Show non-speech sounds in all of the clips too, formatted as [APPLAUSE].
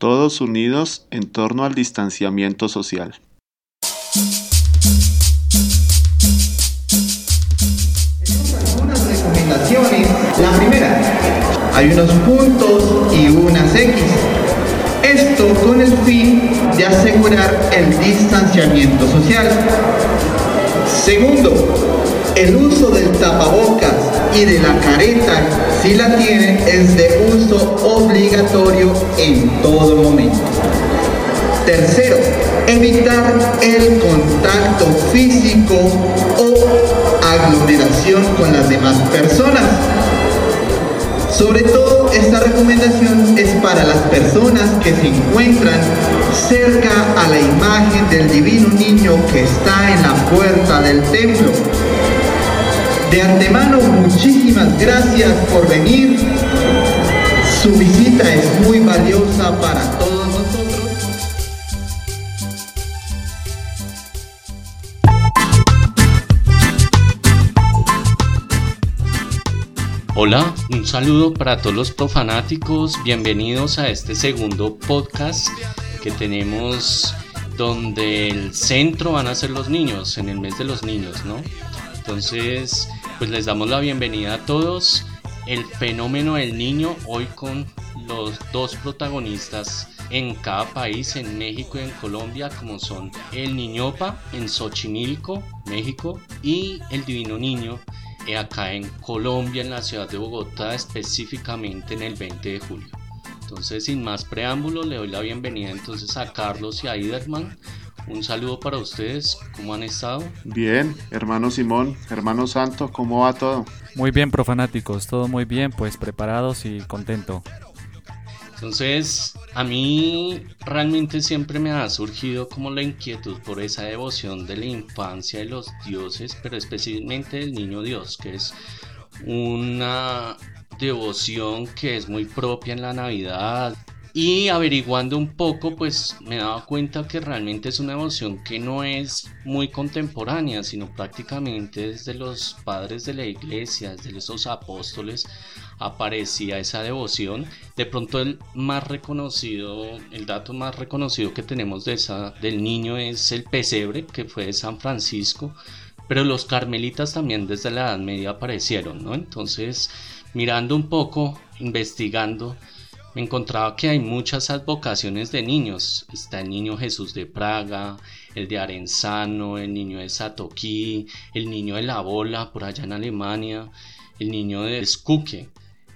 todos unidos en torno al distanciamiento social. Algunas recomendaciones. La primera, hay unos puntos y unas X. Esto con el fin de asegurar el distanciamiento social. Segundo, el uso del tapabocas y de la careta, si la tienen, es de uso obligatorio en todo momento. Tercero, evitar el contacto físico o aglomeración con las demás personas. Sobre todo esta recomendación es para las personas que se encuentran cerca a la imagen del divino niño que está en la puerta del templo. De antemano, muchísimas gracias por venir. Su visita es muy valiosa para todos nosotros. Hola, un saludo para todos los profanáticos, bienvenidos a este segundo podcast que tenemos donde el centro van a ser los niños, en el mes de los niños, ¿no? Entonces, pues les damos la bienvenida a todos. El fenómeno del niño hoy con los dos protagonistas en cada país, en México y en Colombia, como son el Niñopa en Xochimilco, México, y el Divino Niño acá en Colombia, en la ciudad de Bogotá, específicamente en el 20 de julio. Entonces, sin más preámbulo, le doy la bienvenida entonces a Carlos y a Iderman. Un saludo para ustedes, ¿cómo han estado? Bien, hermano Simón, hermano Santo, ¿cómo va todo? Muy bien, profanáticos, todo muy bien, pues preparados y contento. Entonces, a mí realmente siempre me ha surgido como la inquietud por esa devoción de la infancia de los dioses, pero especialmente del niño Dios, que es una devoción que es muy propia en la Navidad. Y averiguando un poco, pues me he dado cuenta que realmente es una devoción que no es muy contemporánea, sino prácticamente desde los padres de la iglesia, desde esos apóstoles, aparecía esa devoción. De pronto el más reconocido, el dato más reconocido que tenemos de esa, del niño es el pesebre, que fue de San Francisco, pero los carmelitas también desde la Edad Media aparecieron, ¿no? Entonces, mirando un poco, investigando, me encontraba que hay muchas advocaciones de niños. Está el niño Jesús de Praga, el de Arenzano, el niño de Satoquí, el niño de la Bola por allá en Alemania, el niño de Skuke,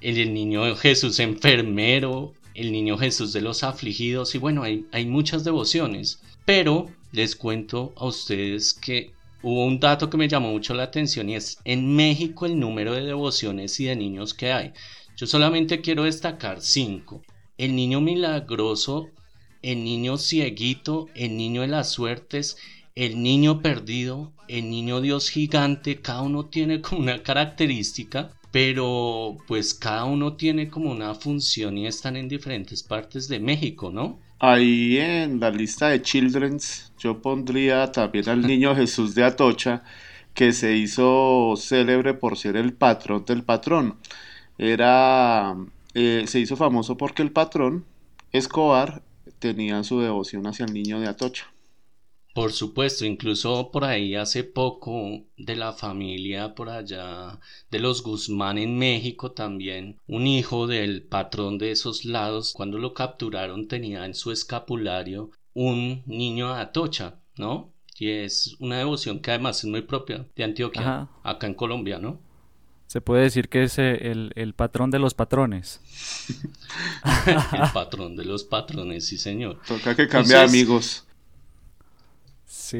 el, niño Jesús enfermero, el niño Jesús de los afligidos y bueno, hay, hay muchas devociones. Pero les cuento a ustedes que hubo un dato que me llamó mucho la atención y es en México el número de devociones y de niños que hay. Yo solamente quiero destacar cinco. El niño milagroso, el niño cieguito, el niño de las suertes, el niño perdido, el niño Dios gigante, cada uno tiene como una característica, pero pues cada uno tiene como una función y están en diferentes partes de México, ¿no? Ahí en la lista de Children's yo pondría también al niño Jesús de Atocha, que se hizo célebre por ser el patrón del patrón era, eh, se hizo famoso porque el patrón, Escobar, tenía su devoción hacia el niño de Atocha. Por supuesto, incluso por ahí hace poco de la familia por allá de los Guzmán en México también, un hijo del patrón de esos lados, cuando lo capturaron tenía en su escapulario un niño de Atocha, ¿no? Y es una devoción que además es muy propia de Antioquia, acá en Colombia, ¿no? Se puede decir que es eh, el, patrón de los patrones. [LAUGHS] el patrón de los patrones, sí, señor. Toca que cambie amigos.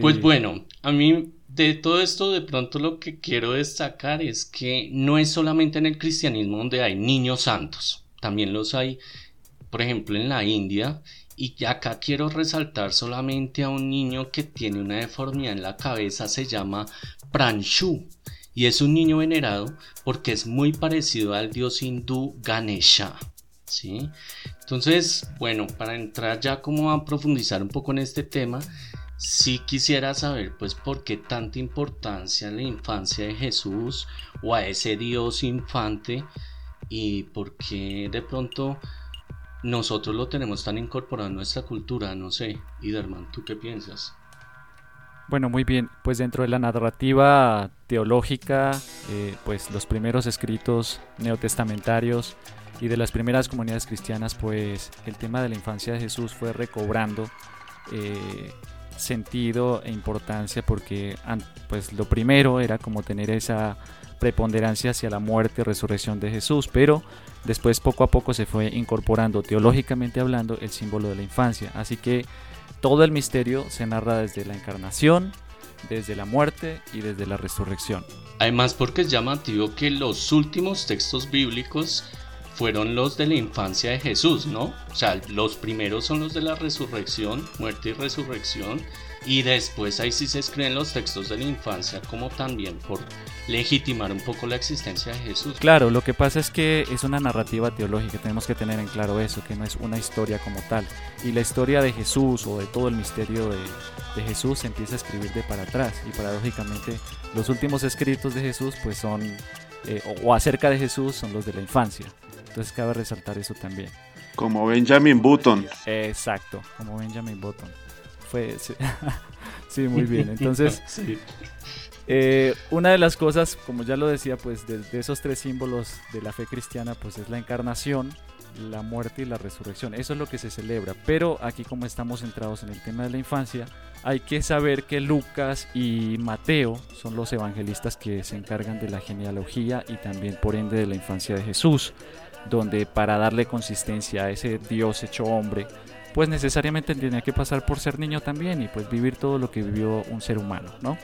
Pues bueno, a mí de todo esto de pronto lo que quiero destacar es que no es solamente en el cristianismo donde hay niños santos, también los hay, por ejemplo, en la India. Y acá quiero resaltar solamente a un niño que tiene una deformidad en la cabeza, se llama Pranshu y es un niño venerado porque es muy parecido al dios hindú Ganesha. ¿sí? Entonces, bueno, para entrar ya como a profundizar un poco en este tema, sí quisiera saber pues por qué tanta importancia a la infancia de Jesús o a ese dios infante y por qué de pronto nosotros lo tenemos tan incorporado en nuestra cultura, no sé. Iderman, ¿tú qué piensas? Bueno, muy bien. Pues dentro de la narrativa teológica, eh, pues los primeros escritos neotestamentarios y de las primeras comunidades cristianas, pues el tema de la infancia de Jesús fue recobrando eh, sentido e importancia porque pues lo primero era como tener esa preponderancia hacia la muerte y resurrección de Jesús, pero después poco a poco se fue incorporando teológicamente hablando el símbolo de la infancia. Así que todo el misterio se narra desde la encarnación, desde la muerte y desde la resurrección. Además porque es llamativo que los últimos textos bíblicos fueron los de la infancia de Jesús, ¿no? O sea, los primeros son los de la resurrección, muerte y resurrección, y después ahí sí se escriben los textos de la infancia como también por legitimar un poco la existencia de Jesús. Claro, lo que pasa es que es una narrativa teológica, tenemos que tener en claro eso, que no es una historia como tal. Y la historia de Jesús o de todo el misterio de, Jesús se empieza a escribir de para atrás. Y paradójicamente los últimos escritos de Jesús pues son, eh, o, o acerca de Jesús son los de la infancia. Entonces cabe resaltar eso también. Como Benjamin Button. Exacto, como Benjamin Button. Fue, sí, [LAUGHS] muy bien. Entonces, [LAUGHS] eh, una de las cosas, como ya lo decía, pues de, esos tres símbolos de la fe cristiana, pues es la encarnación, la muerte y la resurrección. Eso es lo que se celebra. Pero aquí como estamos centrados en el tema de la infancia, hay que saber que Lucas y Mateo son los evangelistas que se encargan de la genealogía y también por ende de la infancia de Jesús, donde para darle consistencia a ese Dios hecho hombre, pues necesariamente tenía que pasar por ser niño también y pues vivir todo lo que vivió un ser humano, ¿no?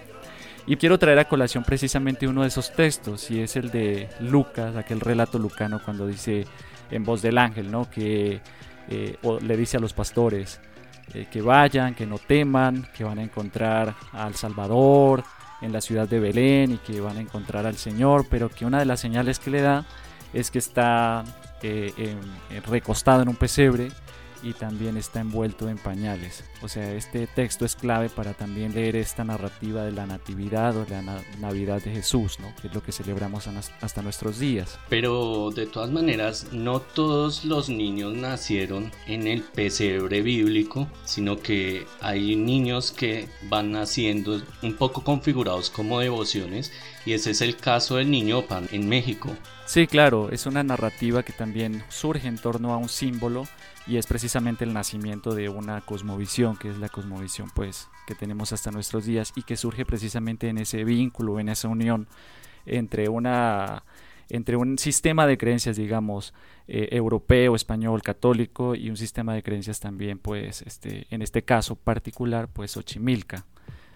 Y quiero traer a colación precisamente uno de esos textos, y es el de Lucas, aquel relato lucano cuando dice en voz del ángel, ¿no? Que eh, le dice a los pastores eh, que vayan, que no teman, que van a encontrar al Salvador en la ciudad de Belén y que van a encontrar al Señor, pero que una de las señales que le da es que está eh, recostado en un pesebre y también está envuelto en pañales. O sea, este texto es clave para también leer esta narrativa de la natividad o la Navidad de Jesús, ¿no? que es lo que celebramos hasta nuestros días. Pero de todas maneras, no todos los niños nacieron en el pesebre bíblico, sino que hay niños que van naciendo un poco configurados como devociones y ese es el caso del niño pan en México. Sí, claro, es una narrativa que también surge en torno a un símbolo y es precisamente el nacimiento de una cosmovisión, que es la cosmovisión pues que tenemos hasta nuestros días y que surge precisamente en ese vínculo, en esa unión entre una entre un sistema de creencias, digamos, eh, europeo, español, católico y un sistema de creencias también, pues, este, en este caso particular, pues, Ochimilca.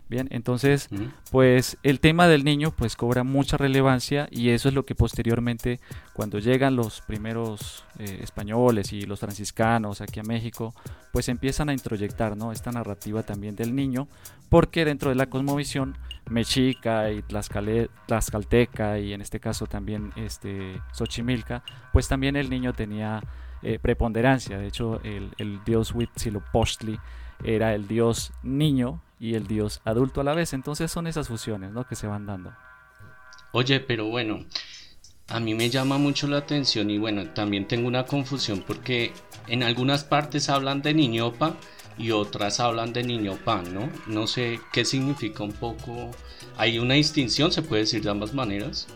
Bien, entonces, pues el tema del niño pues cobra mucha relevancia y eso es lo que posteriormente cuando llegan los primeros eh, españoles y los franciscanos aquí a México, pues empiezan a introyectar, ¿no? Esta narrativa también del niño, porque dentro de la cosmovisión mexica y tlaxcalteca y en este caso también este Xochimilca, pues también el niño tenía eh, preponderancia. De hecho, el, el dios Huitzilopochtli era el dios niño y el dios adulto a la vez. Entonces son esas fusiones ¿no? que se van dando. Oye, pero bueno, a mí me llama mucho la atención y bueno, también tengo una confusión porque en algunas partes hablan de niñopa y otras hablan de niño pan, ¿no? No sé qué significa un poco. ¿Hay una distinción? ¿Se puede decir de ambas maneras?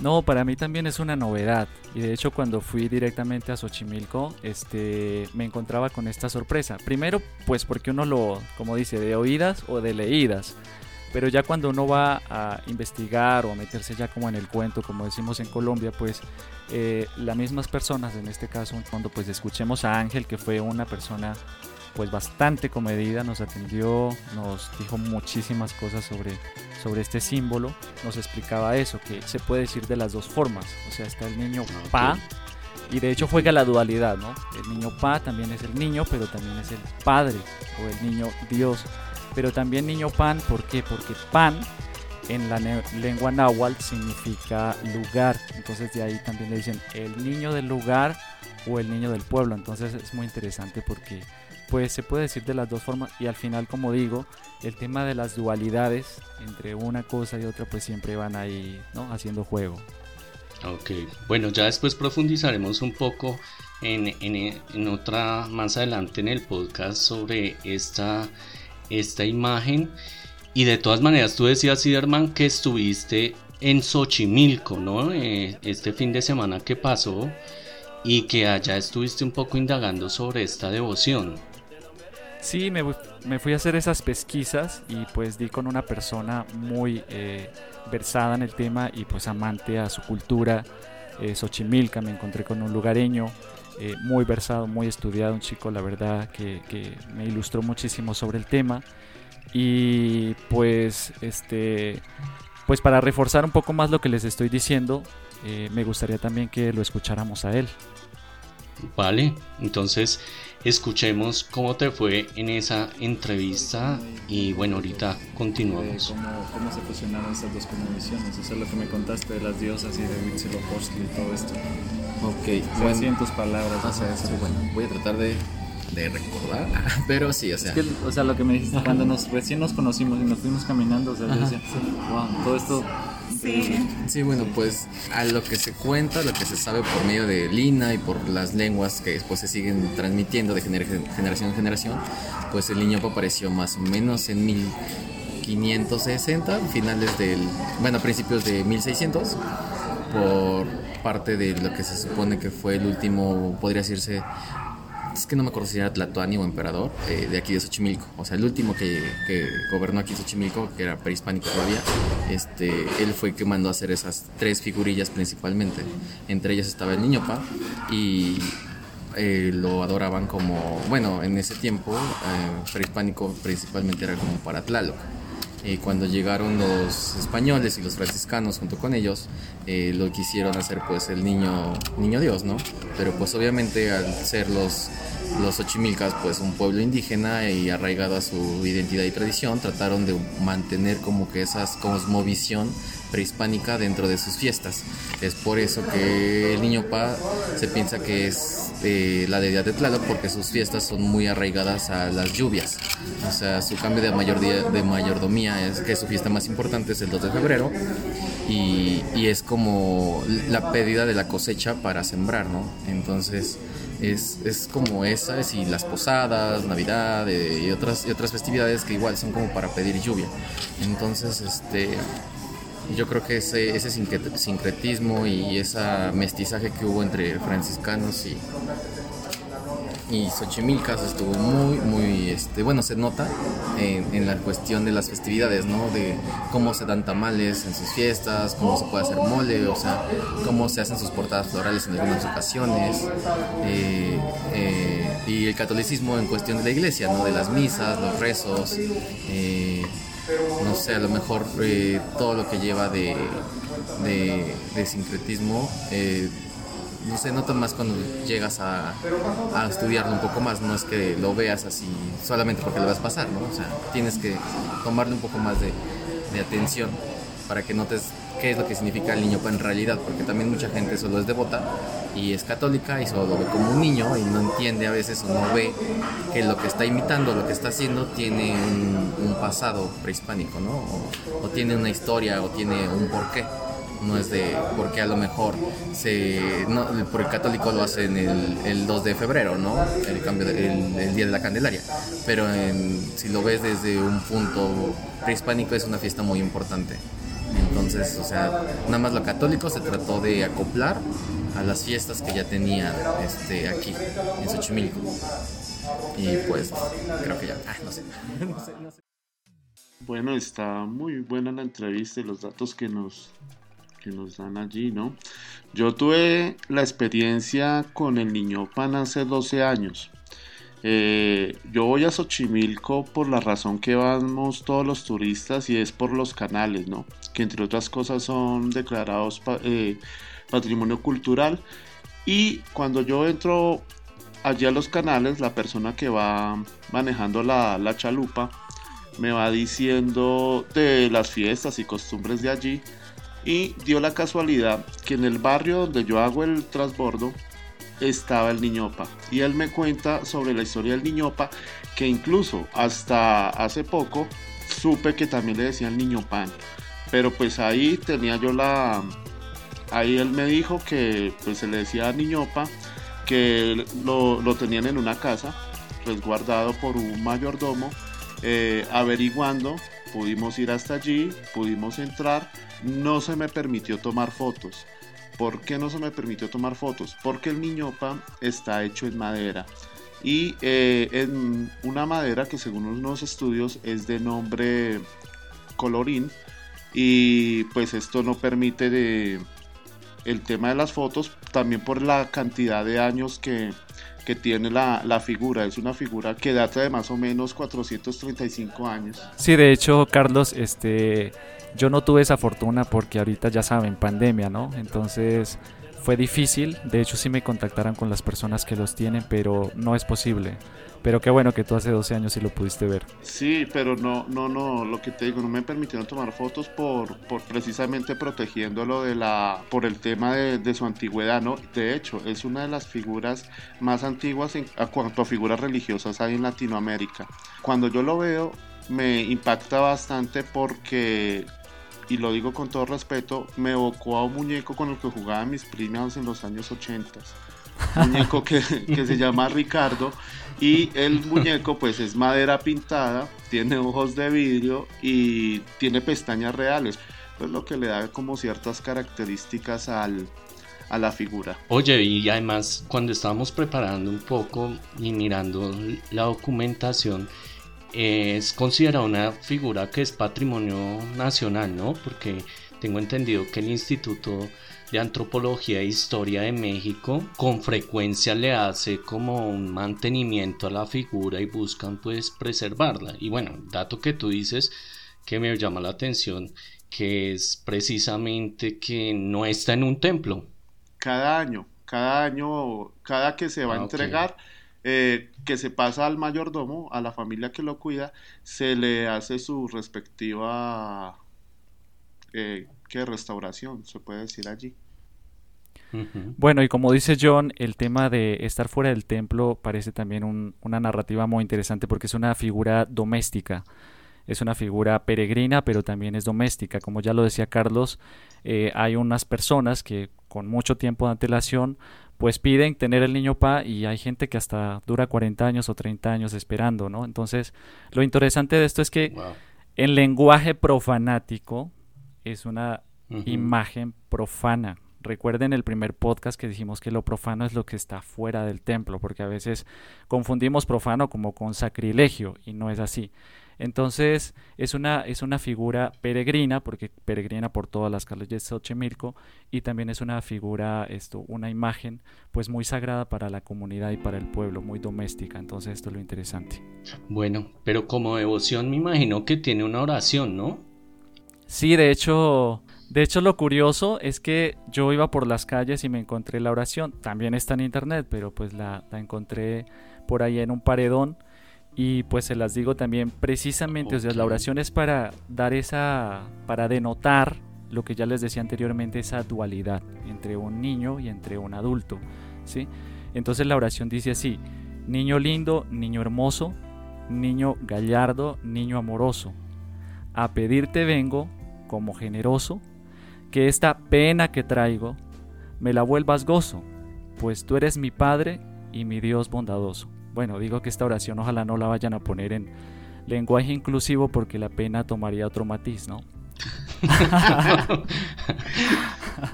No, para mí también es una novedad. Y de hecho cuando fui directamente a Xochimilco, este, me encontraba con esta sorpresa. Primero, pues porque uno lo, como dice, de oídas o de leídas. Pero ya cuando uno va a investigar o a meterse ya como en el cuento, como decimos en Colombia, pues eh, las mismas personas, en este caso, cuando pues escuchemos a Ángel, que fue una persona pues bastante comedida, nos atendió, nos dijo muchísimas cosas sobre, sobre este símbolo, nos explicaba eso, que se puede decir de las dos formas, o sea, está el niño ah, Pa, y de hecho juega la dualidad, ¿no? El niño Pa también es el niño, pero también es el padre, o el niño Dios, pero también niño Pan, ¿por qué? Porque Pan en la lengua náhuatl significa lugar, entonces de ahí también le dicen el niño del lugar o el niño del pueblo, entonces es muy interesante porque pues se puede decir de las dos formas y al final como digo el tema de las dualidades entre una cosa y otra pues siempre van ahí ¿no? haciendo juego Ok, bueno, ya después profundizaremos un poco en, en, otra, más adelante en el podcast sobre esta, esta imagen. Y de todas maneras, tú decías, Siderman, que estuviste en Xochimilco, ¿no? Eh, este fin de semana que pasó y que allá estuviste un poco indagando sobre esta devoción. Sí, me, me fui a hacer esas pesquisas y pues di con una persona muy eh, versada en el tema y pues amante a su cultura. Eh, Xochimilca, me encontré con un lugareño eh, muy versado, muy estudiado, un chico la verdad que, me ilustró muchísimo sobre el tema. Y pues este pues para reforzar un poco más lo que les estoy diciendo, eh, me gustaría también que lo escucháramos a él. Vale, entonces escuchemos cómo te fue en esa entrevista y bueno, ahorita continuamos. Cómo, cómo se fusionaron esas dos cosmovisiones, eso es lo que me contaste de las diosas y de Huitzilopochtli y todo esto. Ok, bueno. en tus palabras, bueno, voy a tratar de, de recordar, [LAUGHS] pero sí, o sea. Es que, o sea, lo que me dijiste, cuando nos, recién nos conocimos y nos fuimos caminando, o sea, yo decía, wow, todo esto Sí. sí, bueno, pues a lo que se cuenta, lo que se sabe por medio de Lina y por las lenguas que después se siguen transmitiendo de generación en generación, pues el niño apareció más o menos en 1560, finales del, bueno, principios de 1600, por parte de lo que se supone que fue el último, podría decirse, es que no me acuerdo si era Tlatoani o emperador eh, de aquí de Xochimilco. O sea, el último que, gobernó aquí Xochimilco, que era prehispánico todavía, este, él fue el que mandó a hacer esas tres figurillas principalmente. Entre ellas estaba el niño Pa y eh, lo adoraban como, bueno, en ese tiempo eh, prehispánico principalmente era como para Tlaloc. Y cuando llegaron los españoles y los franciscanos junto con ellos, eh, lo quisieron hacer pues el niño, niño Dios, ¿no? Pero pues obviamente al ser los, los Ochimilcas pues un pueblo indígena y arraigado a su identidad y tradición, trataron de mantener como que esa cosmovisión prehispánica dentro de sus fiestas. Es por eso que el niño Pa se piensa que es eh, la deidad de Tlaloc porque sus fiestas son muy arraigadas a las lluvias. O sea, su cambio de, mayor de mayordomía es que su fiesta más importante es el 2 de febrero y, y es como la pérdida de la cosecha para sembrar, ¿no? Entonces es, es como esas y las posadas, Navidad eh, y, otras, y otras festividades que igual son como para pedir lluvia. Entonces, este, yo creo que ese, ese sincretismo y ese mestizaje que hubo entre franciscanos y, y Xochimilcas estuvo muy, muy, este, bueno, se nota en, la cuestión de las festividades, ¿no? De cómo se dan tamales en sus fiestas, cómo se puede hacer mole, o sea, cómo se hacen sus portadas florales en algunas ocasiones, eh, eh, y el catolicismo en cuestión de la iglesia, ¿no? De las misas, los rezos, eh, no sé, a lo mejor eh, todo lo que lleva de, de, sincretismo, eh, no sé, nota más cuando llegas a, a, estudiarlo un poco más, no es que lo veas así solamente porque lo vas a pasar, ¿no? O sea, tienes que tomarle un poco más de, de atención para que notes qué es lo que significa el niño en realidad, porque también mucha gente solo es devota y es católica y solo lo ve como un niño y no entiende a veces o no ve que lo que está imitando, lo que está haciendo tiene un, pasado prehispánico, ¿no? O, tiene una historia o tiene un porqué. No es de porque a lo mejor se, no, por el católico lo hacen el, el 2 de febrero, ¿no? El, cambio el, día de la Candelaria. Pero si lo ves desde un punto prehispánico es una fiesta muy importante. Entonces, o sea, nada más lo católico se trató de acoplar a las fiestas que ya tenía este, aquí en Xochimilco. Y pues, creo que ya, ah, no, sé. [LAUGHS] Bueno, está muy buena la entrevista y los datos que nos, que nos dan allí, ¿no? Yo tuve la experiencia con el niño pan hace 12 años. Eh, yo voy a Xochimilco por la razón que vamos todos los turistas y es por los canales, ¿no? Que entre otras cosas son declarados eh, patrimonio cultural. Y cuando yo entro allí a los canales, la persona que va manejando la, la chalupa me va diciendo de las fiestas y costumbres de allí. Y dio la casualidad que en el barrio donde yo hago el transbordo estaba el niñopa. Y él me cuenta sobre la historia del niñopa, que incluso hasta hace poco supe que también le decían niño pan. Pero pues ahí tenía yo la, ahí él me dijo que pues se le decía Niñopa que lo, lo tenían en una casa resguardado por un mayordomo eh, averiguando pudimos ir hasta allí pudimos entrar no se me permitió tomar fotos ¿Por qué no se me permitió tomar fotos? Porque el niñopa está hecho en madera y eh, en una madera que según unos estudios es de nombre colorín y pues esto no permite de el tema de las fotos también por la cantidad de años que, que tiene la, la, figura. Es una figura que data de más o menos 435 años. Sí, de hecho, Carlos, este, yo no tuve esa fortuna porque ahorita ya saben, pandemia, ¿no? Entonces fue difícil. De hecho, sí me contactaron con las personas que los tienen, pero no es posible. Pero qué bueno que tú hace 12 años sí lo pudiste ver. Sí, pero no, no, no, lo que te digo, no me permitieron tomar fotos por, por precisamente protegiéndolo de la, por el tema de, de, su antigüedad, ¿no? De hecho, es una de las figuras más antiguas en a cuanto a figuras religiosas hay en Latinoamérica. Cuando yo lo veo, me impacta bastante porque y lo digo con todo respeto, me evocó a un muñeco con el que jugaba mis primas en los años 80. Un muñeco que, que, se llama Ricardo y el muñeco pues es madera pintada, tiene ojos de vidrio y tiene pestañas reales, pues lo que le da como ciertas características al, a la figura. Oye, y además cuando estábamos preparando un poco y mirando la documentación, es considerada una figura que es patrimonio nacional, ¿no? Porque tengo entendido que el Instituto de Antropología e Historia de México con frecuencia le hace como un mantenimiento a la figura y buscan pues preservarla. Y bueno, dato que tú dices que me llama la atención, que es precisamente que no está en un templo. Cada año, cada año, cada que se va a ah, entregar, eh, que se pasa al mayordomo, a la familia que lo cuida, se le hace su respectiva eh, ¿qué? restauración, se puede decir allí. Bueno, y como dice John, el tema de estar fuera del templo parece también un, una narrativa muy interesante porque es una figura doméstica, es una figura peregrina, pero también es doméstica. Como ya lo decía Carlos, eh, hay unas personas que con mucho tiempo de antelación pues piden tener el niño pa y hay gente que hasta dura 40 años o 30 años esperando, ¿no? Entonces, lo interesante de esto es que en lenguaje profanático es una imagen profana. Recuerden el primer podcast que dijimos que lo profano es lo que está fuera del templo, porque a veces confundimos profano como con sacrilegio y no es así. Entonces es una, es una figura peregrina, porque peregrina por todas las calles de Xochimilco, y también es una figura, esto, una imagen, pues muy sagrada para la comunidad y para el pueblo, muy doméstica. Entonces esto es lo interesante. Bueno, pero como devoción me imagino que tiene una oración, ¿no? Sí, de hecho, de hecho lo curioso es que yo iba por las calles y me encontré la oración. También está en internet, pero pues la, la encontré por ahí en un paredón y pues se las digo también precisamente, o sea, la oración es para dar esa, para denotar lo que ya les decía anteriormente, esa dualidad entre un niño y entre un adulto, ¿sí? Entonces la oración dice así, niño lindo, niño hermoso, niño gallardo, niño amoroso, a pedirte vengo como generoso, que esta pena que traigo me la vuelvas gozo, pues tú eres mi Padre y mi Dios bondadoso. Bueno, digo que esta oración ojalá no la vayan a poner en lenguaje inclusivo porque la pena tomaría otro matiz, ¿no? [LAUGHS]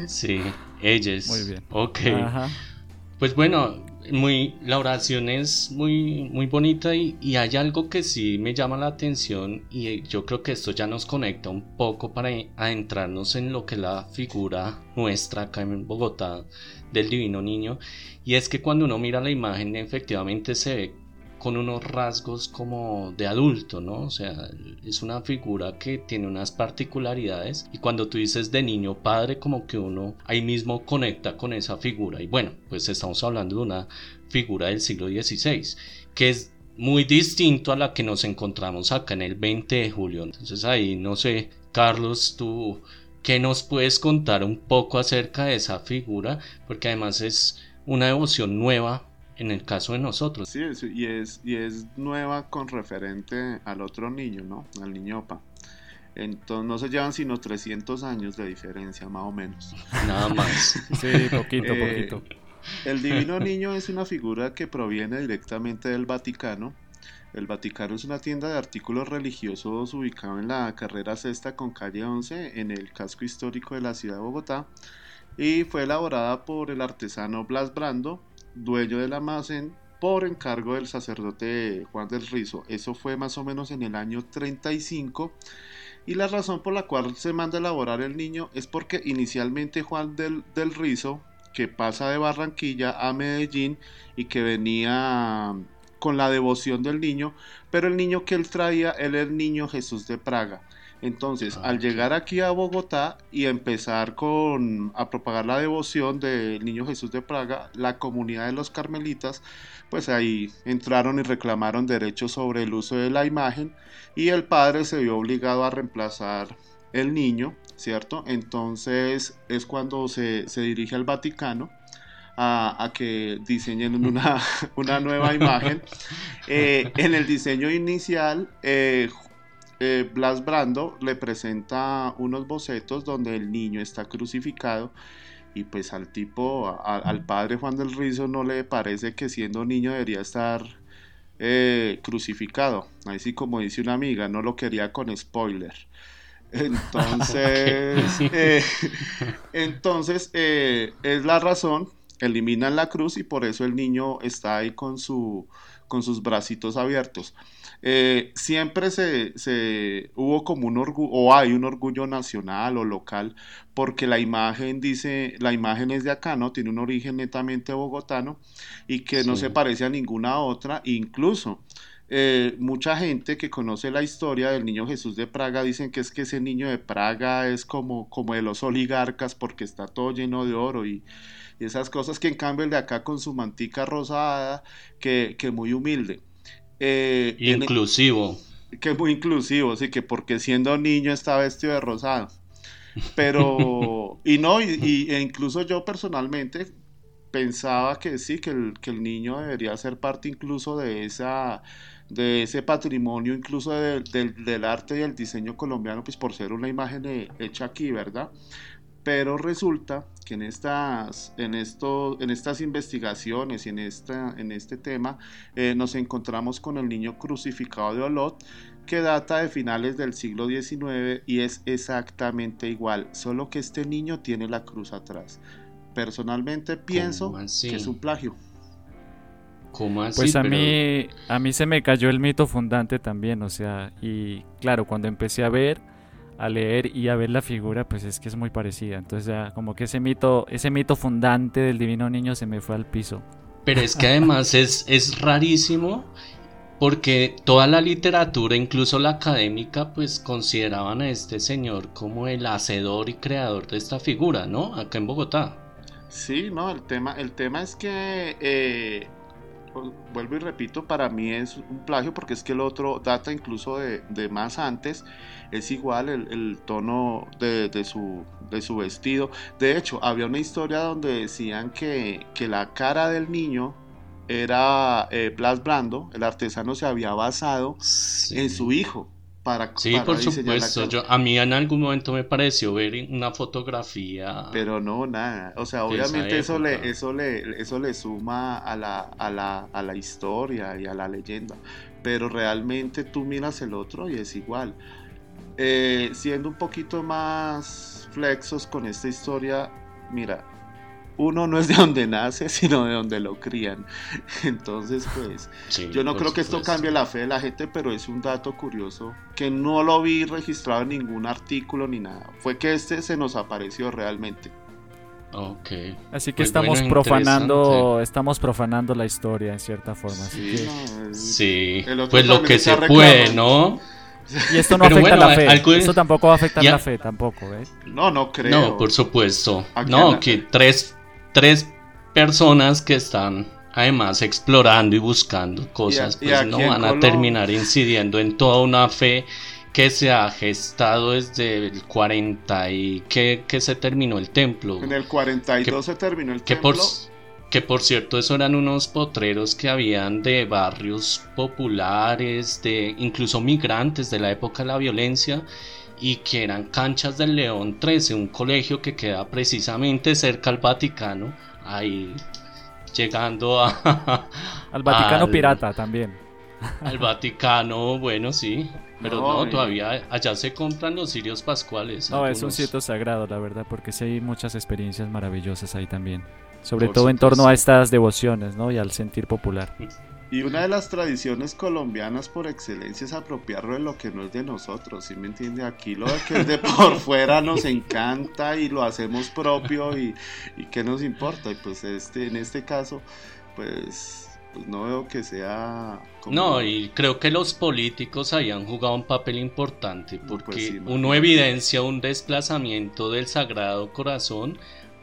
sí, ellos. Muy bien. Ok. Pues bueno, muy, la oración es muy, muy bonita y, y, hay algo que sí me llama la atención y yo creo que esto ya nos conecta un poco para adentrarnos en lo que es la figura nuestra acá en Bogotá del Divino Niño. Y es que cuando uno mira la imagen efectivamente se ve con unos rasgos como de adulto, ¿no? O sea, es una figura que tiene unas particularidades y cuando tú dices de niño padre como que uno ahí mismo conecta con esa figura y bueno, pues estamos hablando de una figura del siglo XVI que es muy distinto a la que nos encontramos acá en el 20 de julio. Entonces ahí no sé, Carlos, tú ¿qué nos puedes contar un poco acerca de esa figura? Porque además es una devoción nueva en el caso de nosotros. Sí, y es, y es nueva con referente al otro niño, ¿no? Al niño Opa. Entonces no se llevan sino 300 años de diferencia, más o menos. Nada más. [LAUGHS] Sí, poquito, Eh, poquito. El Divino Niño es una figura que proviene directamente del Vaticano. El Vaticano es una tienda de artículos religiosos ubicado en la carrera sexta con calle 11 en el casco histórico de la ciudad de Bogotá y fue elaborada por el artesano Blas Brando, dueño del almacén, por encargo del sacerdote Juan del Rizo. Eso fue más o menos en el año 35 y la razón por la cual se manda a elaborar el niño es porque inicialmente Juan del, del Rizo, que pasa de Barranquilla a Medellín y que venía con la devoción del niño, pero el niño que él traía, era el niño Jesús de Praga. Entonces, Ah, al llegar aquí a Bogotá y empezar con a propagar la devoción del niño Jesús de Praga, la comunidad de los carmelitas, pues ahí entraron y reclamaron derechos sobre el uso de la imagen y el padre se vio obligado a reemplazar el niño, ¿cierto? Entonces es cuando se, se dirige al Vaticano a, a que diseñen [LAUGHS] una, una nueva imagen. [LAUGHS] Eh, en el diseño inicial, eh, eh, Blas Brando le presenta unos bocetos donde el niño está crucificado y pues al tipo, a- al padre Juan del Rizo no le parece que siendo niño debería estar eh, crucificado. Ahí sí como dice una amiga, no lo quería con spoiler. [LAUGHS] [LAUGHS] Entonces, eh, entonces es la razón, eliminan la cruz y por eso el niño está ahí con, su, con sus bracitos abiertos. Eh, siempre se, se hubo como un orgullo, o hay un orgullo nacional o local, porque la imagen dice, la imagen es de acá, ¿no? Tiene un origen netamente bogotano y que no se parece a ninguna otra, incluso eh, mucha gente que conoce la historia del niño Jesús de Praga dicen que es que ese niño de Praga es como, como de los oligarcas porque está todo lleno de oro y, y esas cosas que en cambio el de acá con su mantica rosada, que, que muy humilde. Eh, Inclusivo. que es muy inclusivo, sí, que porque siendo niño está vestido de rosado. Pero, [LAUGHS] y no, y, y- e incluso yo personalmente pensaba que sí, que el, que el niño debería ser parte incluso de esa de ese patrimonio incluso de- del- del arte y el diseño colombiano, pues por ser una imagen eh, hecha aquí, ¿verdad? Pero resulta que en estas, en esto, en estas investigaciones y en, esta, en este tema eh, nos encontramos con el niño crucificado de Olot, que data de finales del siglo XIX y es exactamente igual, solo que este niño tiene la cruz atrás. Personalmente pienso que es un plagio. ¿Cómo así? Pues a Pero- mí, a mí se me cayó el mito fundante también, o sea, y claro, cuando empecé a ver, a leer y a ver la figura, pues es que es muy parecida. Entonces ya como que ese mito, ese mito fundante del divino niño se me fue al piso. Pero es que además es, es rarísimo porque toda la literatura, incluso la académica, pues consideraban a este señor como el hacedor y creador de esta figura, ¿no? Acá en Bogotá. Sí, no, el tema, el tema es que, eh, vuelvo y repito, para mí es un plagio porque es que el otro data incluso de, de más antes, es igual el, el tono de, de su, de su vestido. De hecho, había una historia donde decían que, que la cara del niño era eh, Blas Brando, el artesano se había basado Sí. en su hijo para, Sí, para por supuesto. Yo, a mí en algún momento me pareció ver una fotografía. Pero no, nada. O sea, obviamente eso le, eso le, eso le suma a la, a la, a la historia y a la leyenda. Pero realmente tú miras el otro y es igual. Eh, siendo un poquito más flexos con esta historia, mira, uno no es de donde nace, sino de donde lo crían. [LAUGHS] Entonces, pues, Sí, yo no creo que esto cambie la fe de la gente, pero es un dato curioso que no lo vi registrado en ningún artículo ni nada. Fue que este se nos apareció realmente. Ok. Así que Pues estamos bueno, profanando, estamos profanando la historia en cierta forma. Así Sí, que- pues lo que se puede. ¿no? Y esto no Pero afecta bueno, la fe. algo- Esto tampoco va a afectar Ya- la fe, tampoco, ¿eh? No, no creo. No, por supuesto. Aquí No, que tres, tres personas que están además explorando y buscando cosas, y pues no van a terminar incidiendo en toda una fe que se ha gestado desde el 40 y que, que se terminó el templo. En el 42 Que- se terminó el Que por, templo. que por cierto, eso eran unos potreros que habían de barrios populares, de incluso migrantes de la época de la violencia, y que eran canchas del León 13, un colegio que queda precisamente cerca al Vaticano, ahí llegando a... [LAUGHS] al Vaticano pirata también. Al Vaticano, bueno, sí, pero no, todavía allá se compran los cirios pascuales. No, es un sitio sagrado, la verdad, porque sí hay muchas experiencias maravillosas ahí también. Sobre todo en torno a estas devociones, ¿no? Y al sentir popular. [LAUGHS] Y una de las tradiciones colombianas por excelencia es apropiarlo de lo que no es de nosotros, ¿sí me entiende? Aquí lo que es de por [LAUGHS] fuera nos encanta y lo hacemos propio y, y qué nos importa. Y pues este, en este caso, pues, pues no veo que sea... No, y creo que los políticos hayan jugado un papel importante pues porque uno evidencia un desplazamiento del Sagrado Corazón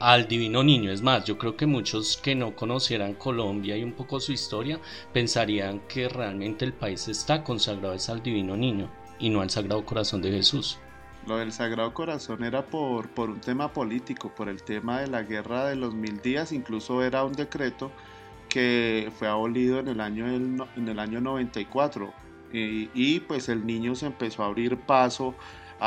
al Divino Niño. Es más, yo creo que muchos que no conocieran Colombia y un poco su historia pensarían que realmente el país está consagrado al Divino Niño y no al Sagrado Corazón de Jesús. Lo del Sagrado Corazón era por, por un tema político, por el tema de la guerra de los mil días, incluso era un decreto que fue abolido en el año, en el año 94 y, y pues el niño se empezó a abrir paso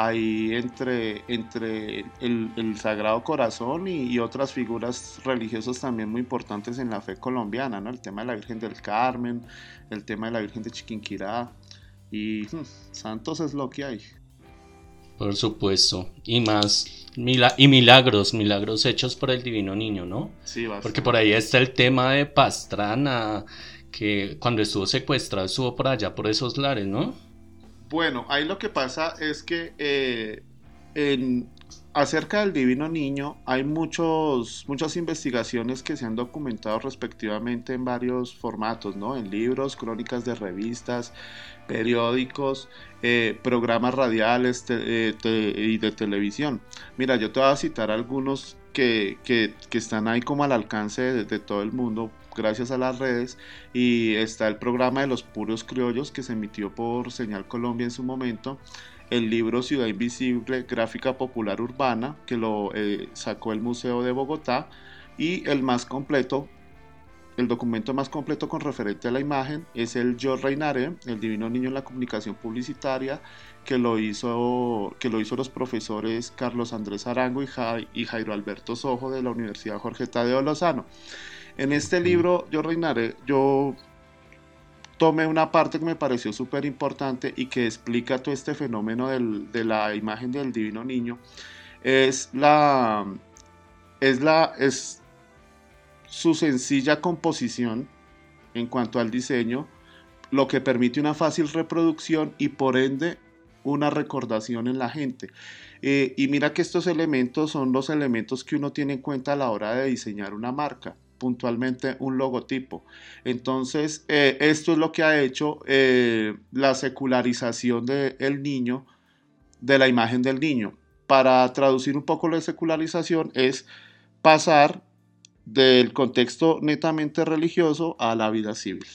ahí entre, entre el, Sagrado Corazón y, otras figuras religiosas también muy importantes en la fe colombiana, ¿no? El tema de la Virgen del Carmen, el tema de la Virgen de Chiquinquirá y hmm, santos es lo que hay. Por supuesto, y más y milagros, milagros hechos por el Divino Niño, ¿no? Sí, Porque por ahí está el tema de Pastrana, que cuando estuvo secuestrado estuvo por allá, por esos lares, ¿no? Bueno, ahí lo que pasa es que eh, en, acerca del Divino Niño hay muchos, muchas investigaciones que se han documentado respectivamente en varios formatos, ¿no? En libros, crónicas de revistas, periódicos, eh, programas radiales eh, y de televisión. Mira, yo te voy a citar algunos que, que, están ahí como al alcance de todo el mundo gracias a las redes y está el programa de los puros criollos que se emitió por Señal Colombia en su momento, el libro Ciudad Invisible, Gráfica Popular Urbana, que lo eh, sacó el Museo de Bogotá, y el más completo, el documento más completo con referente a la imagen es el Yo Reinaré, el Divino Niño en la Comunicación Publicitaria, que lo hizo, que lo hizo los profesores Carlos Andrés Arango y, y Jairo Alberto Sojo de la Universidad Jorge Tadeo Lozano. En este libro, yo reinaré, yo tomé una parte que me pareció súper importante y que explica todo este fenómeno de la imagen del divino niño. Es la, es la, es su sencilla composición en cuanto al diseño, lo que permite una fácil reproducción y por ende una recordación en la gente. Eh, y mira que estos elementos son los elementos que uno tiene en cuenta a la hora de diseñar una marca puntualmente un logotipo. Entonces, eh, esto es lo que ha hecho eh, la secularización del niño, de la imagen del niño. Para traducir un poco la secularización es pasar del contexto netamente religioso a la vida civil.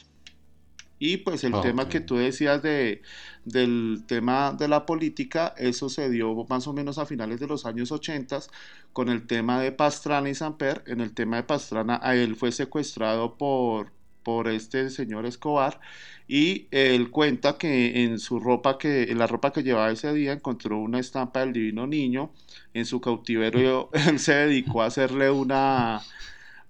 Y pues el tema que tú decías de, del tema de la política, eso se dio más o menos a finales de los años 80 con el tema de Pastrana y Samper. En el tema de Pastrana, a él fue secuestrado por, por este señor Escobar y él cuenta que en su ropa que en la ropa que llevaba ese día encontró una estampa del divino niño en su cautiverio [LAUGHS] él se dedicó a hacerle una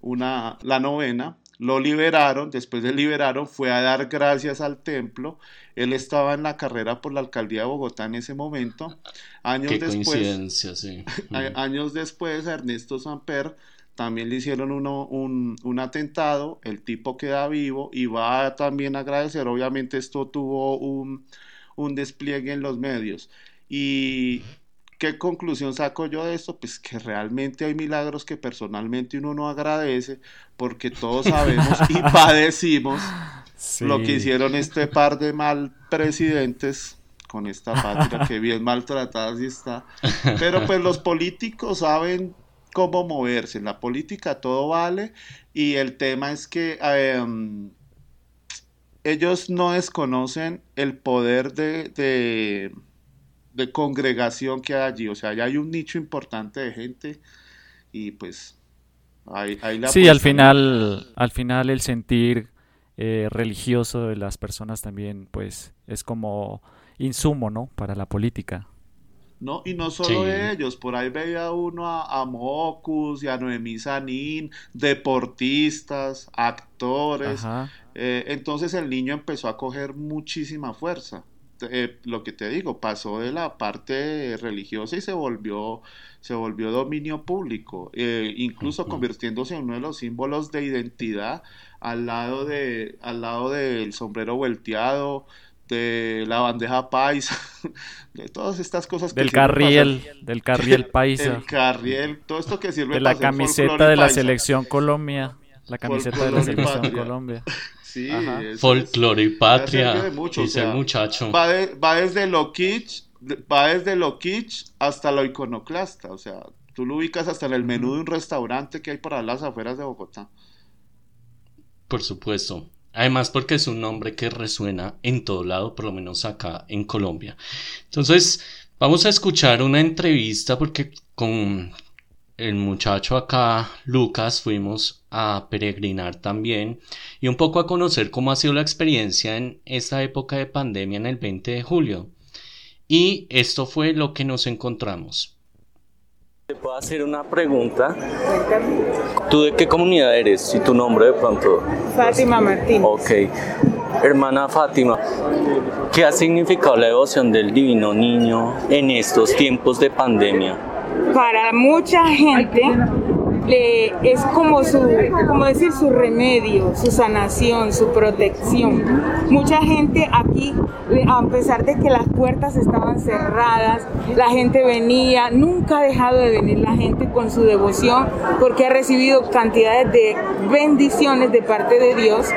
una la novena lo liberaron, después de liberaron fue a dar gracias al templo. Él estaba en la carrera por la alcaldía de Bogotá en ese momento. Años después, sí. [LAUGHS] años después, a Ernesto Samper también le hicieron uno, un, un, atentado, el tipo queda vivo y va también a agradecer. Obviamente esto tuvo un, un despliegue en los medios. Y ¿Qué conclusión saco yo de esto? Pues que realmente hay milagros que personalmente uno no agradece porque todos sabemos y [LAUGHS] padecimos lo que hicieron este par de mal presidentes con esta patria que bien maltratada sí está. Pero pues los políticos saben cómo moverse. En la política todo vale y el tema es que em, ellos no desconocen el poder de de congregación que hay allí. O sea, ya hay un nicho importante de gente y pues ahí, la... Sí, al final, al final el sentir eh, religioso de las personas también pues es como insumo, ¿no? Para la política. ¿no? Y no solo ellos, por ahí veía uno a, a Mocus y a Noemí Sanín, deportistas, actores. Eh, entonces el niño empezó a coger muchísima fuerza. Eh, lo que te digo, pasó de la parte religiosa y se volvió, se volvió dominio público, eh, incluso convirtiéndose en uno de los símbolos de identidad al lado, de, al lado del sombrero volteado, de la bandeja paisa, [LAUGHS] de todas estas cosas que del carriel, del carriel [LAUGHS] paisa, el carriel, todo esto que sirve de la camiseta de la selección Colombia, la camiseta de la selección Colombia. [LAUGHS] Sí, folclore y patria, dice el muchacho. Va, va, desde lo kitsch, va desde lo kitsch hasta lo iconoclasta, o sea, tú lo ubicas hasta en el menú de un restaurante que hay por las afueras de Bogotá. Por supuesto. Además porque es un nombre que resuena en todo lado, por lo menos acá en Colombia. Entonces, vamos a escuchar una entrevista porque con el muchacho acá, Lucas, fuimos a peregrinar también y un poco a conocer cómo ha sido la experiencia en esta época de pandemia en el 20 de julio. Y esto fue lo que nos encontramos. ¿Te puedo hacer una pregunta? ¿Tú de qué comunidad eres? ¿Y tu nombre de pronto? Fátima Martínez. Ok. Hermana Fátima, ¿qué ha significado la devoción del Divino Niño en estos tiempos de pandemia? Para mucha gente es como su, como decir, su remedio, su sanación, su protección. Mucha gente aquí, a pesar de que las puertas estaban cerradas, la gente venía, nunca ha dejado de venir la gente con su devoción porque ha recibido cantidades de bendiciones de parte de Dios.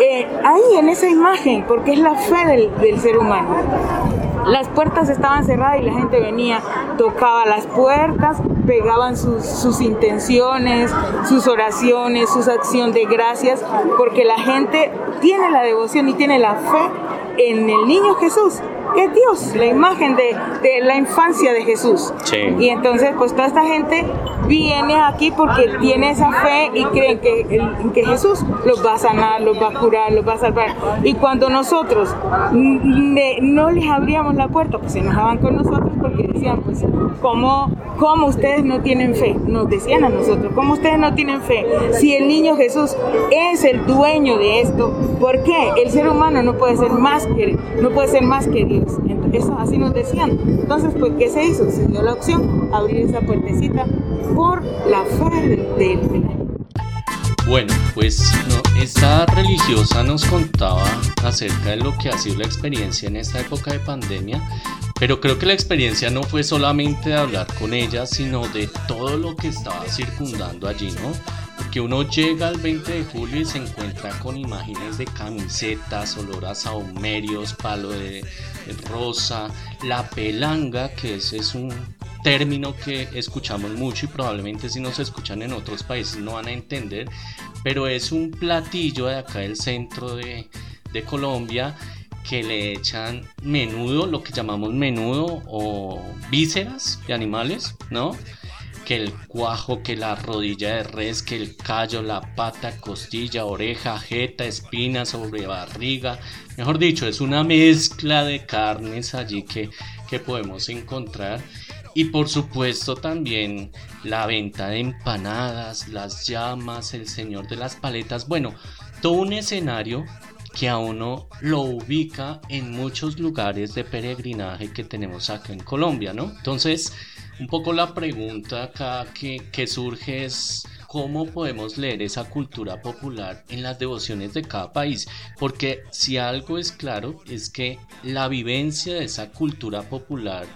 Eh, ahí en esa imagen, porque es la fe del, del ser humano. Las puertas estaban cerradas y la gente venía, tocaba las puertas, pegaban sus, intenciones, sus oraciones, sus acciones de gracias, porque la gente tiene la devoción y tiene la fe en el niño Jesús es Dios, la imagen de, la infancia de Jesús. Y entonces, pues toda esta gente viene aquí porque tiene esa fe y creen que, que Jesús los va a sanar, los va a curar, los va a salvar. Y cuando nosotros no les abríamos la puerta, pues se enojaban con nosotros porque decían, pues, ¿cómo, ¿cómo ustedes no tienen fe? Nos decían a nosotros, ¿cómo ustedes no tienen fe? Si el niño Jesús es el dueño de esto, ¿por qué? El ser humano no puede ser más que, no puede ser más que Dios. Eso así nos decían. Entonces, pues, ¿qué se hizo? Se dio la opción, abrir esa puertecita por la fe del bueno, pues esta religiosa nos contaba acerca de lo que ha sido la experiencia en esta época de pandemia, pero creo que la experiencia no fue solamente de hablar con ella, sino de todo lo que estaba circundando allí, ¿no? Que uno llega al 20 de julio y se encuentra con imágenes de camisetas, olor a saumerios, palo de, rosa, la pelanga, que ese es un término que escuchamos mucho y probablemente si nos escuchan en otros países no van a entender, pero es un platillo de acá del centro de, de Colombia que le echan menudo, lo que llamamos menudo o vísceras de animales, ¿no? Que el cuajo, que la rodilla de res, que el callo, la pata, costilla, oreja, jeta, espina sobre barriga. Mejor dicho, es una mezcla de carnes allí que, que podemos encontrar. Y por supuesto también la venta de empanadas, las llamas, el señor de las paletas. Bueno, todo un escenario que a uno lo ubica en muchos lugares de peregrinaje que tenemos acá en Colombia, ¿no? Entonces, un poco la pregunta acá que, surge es cómo podemos leer esa cultura popular en las devociones de cada país, porque si algo es claro es que la vivencia de esa cultura popular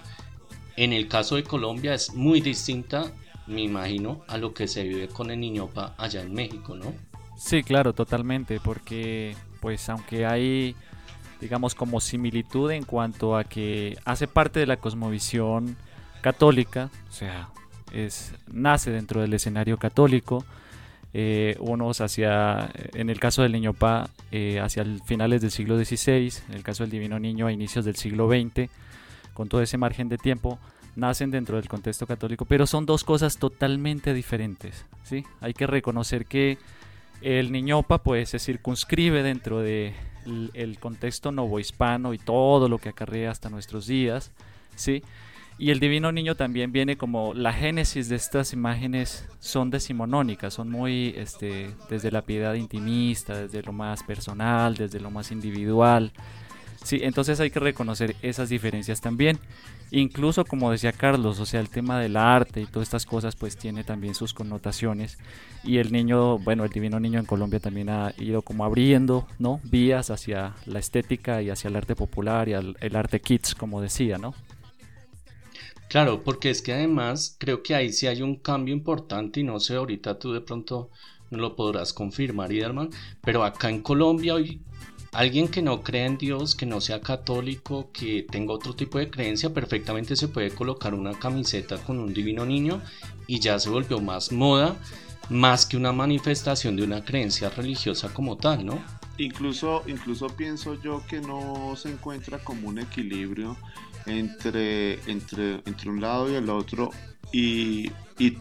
en el caso de Colombia es muy distinta, me imagino, a lo que se vive con el niñopa allá en México, ¿no? Sí, claro, totalmente, porque pues aunque hay digamos como similitud en cuanto a que hace parte de la cosmovisión católica, o sea, es, nace dentro del escenario católico. Eh, unos hacia, en el caso del Niño Pa, eh, hacia finales del siglo XVI, en el caso del Divino Niño a inicios del siglo XX, con todo ese margen de tiempo, nacen dentro del contexto católico, pero son dos cosas totalmente diferentes. ¿sí? Hay que reconocer que el Niñopa pues se circunscribe dentro del de contexto novohispano y todo lo que acarrea hasta nuestros días, ¿sí? Y el divino niño también viene como la génesis de estas imágenes son decimonónicas, son muy este, desde la piedad intimista, desde lo más personal, desde lo más individual. Sí, entonces hay que reconocer esas diferencias también. Incluso como decía Carlos, o sea, el tema del arte y todas estas cosas pues tiene también sus connotaciones y el niño, bueno, el divino niño en Colombia también ha ido como abriendo, ¿no? Vías hacia la estética y hacia el arte popular y el arte kids, como decía, ¿no? Claro, porque es que además creo que ahí sí hay un cambio importante y no sé, ahorita tú de pronto no lo podrás confirmar, Iderman, pero acá en Colombia hoy alguien que no crea en Dios, que no sea católico, que tenga otro tipo de creencia, perfectamente se puede colocar una camiseta con un divino niño y ya se volvió más moda, más que una manifestación de una creencia religiosa como tal, ¿no? Incluso, incluso pienso yo que no se encuentra como un equilibrio entre, entre, entre un lado y el otro y,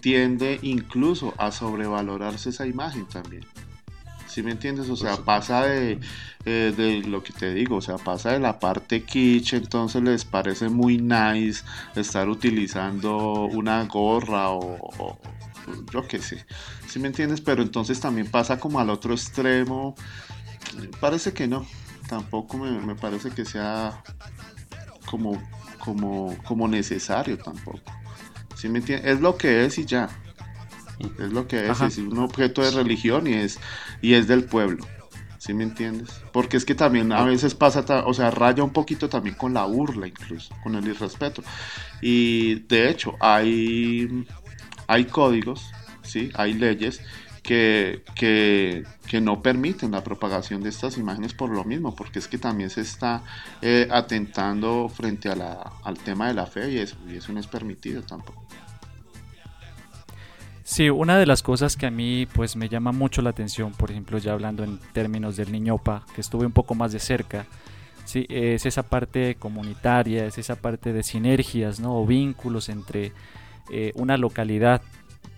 tiende incluso a sobrevalorarse esa imagen también. ¿Sí me entiendes? O sea, pasa de, eh, de, lo que te digo, o sea, pasa de la parte kitsch, entonces les parece muy nice estar utilizando una gorra o, yo qué sé, ¿sí me entiendes? Pero entonces también pasa como al otro extremo, parece que no, tampoco me, me parece que sea como, como, como necesario tampoco. ¿Sí me Es lo que es y ya. Es lo que es, es un objeto de religión y es, y es del pueblo. ¿Sí me entiendes? Porque es que también a veces pasa, o sea, raya un poquito también con la burla incluso, con el irrespeto. Y de hecho, hay, hay códigos, ¿sí? Hay leyes que, que, no permiten la propagación de estas imágenes por lo mismo, porque es que también se está eh, atentando frente a la, al tema de la fe y eso, y eso no es permitido tampoco. Sí, una de las cosas que a mí pues me llama mucho la atención, por ejemplo, ya hablando en términos del niñopa, que estuve un poco más de cerca, sí, es esa parte comunitaria, es esa parte de sinergias, ¿no? o vínculos entre eh, una localidad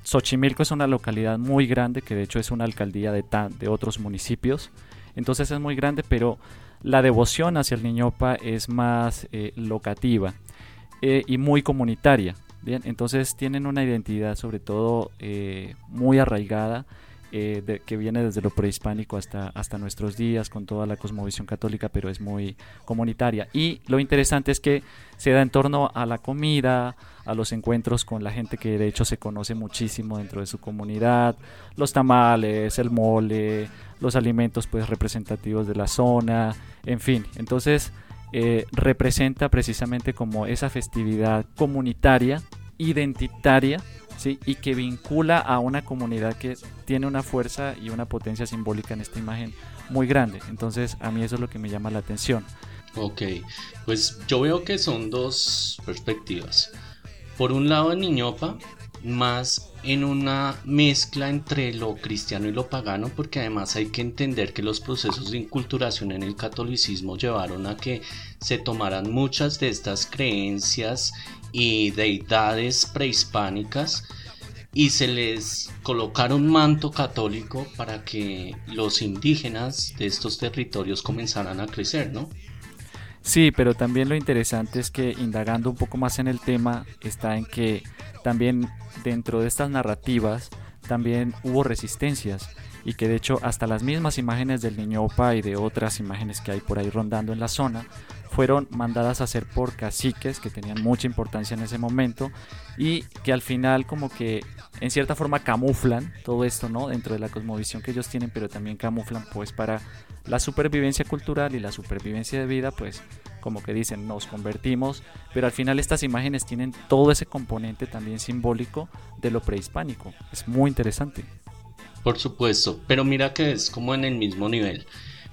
Xochimilco es una localidad muy grande, que de hecho es una alcaldía de, de otros municipios, entonces es muy grande, pero la devoción hacia el Niñopa es más eh, locativa eh, y muy comunitaria. Entonces tienen una identidad sobre todo eh, muy arraigada eh, que viene desde lo prehispánico hasta, hasta nuestros días con toda la cosmovisión católica, pero es muy comunitaria. Y lo interesante es que se da en torno a la comida, a los encuentros con la gente que de hecho se conoce muchísimo dentro de su comunidad, los tamales, el mole, los alimentos pues representativos de la zona, en fin. Entonces eh, representa precisamente como esa festividad comunitaria, identitaria, y que vincula a una comunidad que tiene una fuerza y una potencia simbólica en esta imagen muy grande. Entonces a mí eso es lo que me llama la atención. Ok, pues yo veo que son dos perspectivas. Por un lado en Niñopa, más en una mezcla entre lo cristiano y lo pagano, porque además hay que entender que los procesos de inculturación en el catolicismo llevaron a que se tomaran muchas de estas creencias y deidades prehispánicas y se les colocaron manto católico para que los indígenas de estos territorios comenzaran a crecer, ¿no? Sí, pero también lo interesante es que indagando un poco más en el tema está en que también dentro de estas narrativas también hubo resistencias y que de hecho hasta las mismas imágenes del niño Opa y de otras imágenes que hay por ahí rondando en la zona fueron mandadas a hacer por caciques que tenían mucha importancia en ese momento y que al final como que en cierta forma camuflan todo esto, ¿no? Dentro de la cosmovisión que ellos tienen, pero también camuflan pues para la supervivencia cultural y la supervivencia de vida, pues como que dicen, nos convertimos, pero al final estas imágenes tienen todo ese componente también simbólico de lo prehispánico. Es muy interesante. Por supuesto, pero mira que es como en el mismo nivel.